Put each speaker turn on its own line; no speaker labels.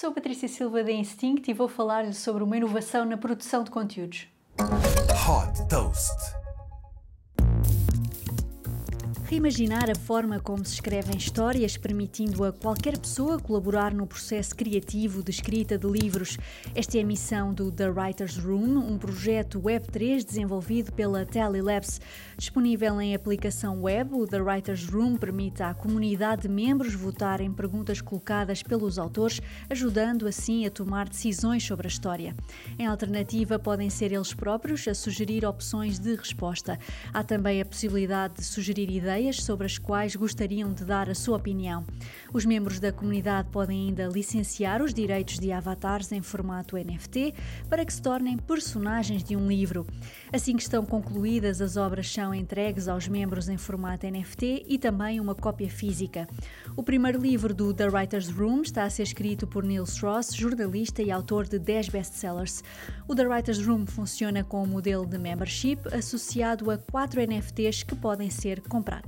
Sou Patrícia Silva da Instinct e vou falar-lhe sobre uma inovação na produção de conteúdos.
Hot Toast.
Reimaginar a forma como se escrevem histórias, permitindo a qualquer pessoa colaborar no processo criativo de escrita de livros. Esta é a missão do The Writer's Room, um projeto Web3 desenvolvido pela Telelabs. Disponível em aplicação web, o The Writer's Room permite à comunidade de membros votar em perguntas colocadas pelos autores, ajudando assim a tomar decisões sobre a história. Em alternativa, podem ser eles próprios a sugerir opções de resposta. Há também a possibilidade de sugerir ideias ideias sobre as quais gostariam de dar a sua opinião. Os membros da comunidade podem ainda licenciar os direitos de avatares em formato NFT para que se tornem personagens de um livro. Assim que estão concluídas, as obras são entregues aos membros em formato NFT e também uma cópia física. O primeiro livro do The Writer's Room está a ser escrito por Neil Strauss, jornalista e autor de 10 best-sellers. O The Writer's Room funciona com um modelo de membership associado a 4 NFTs que podem ser comprados.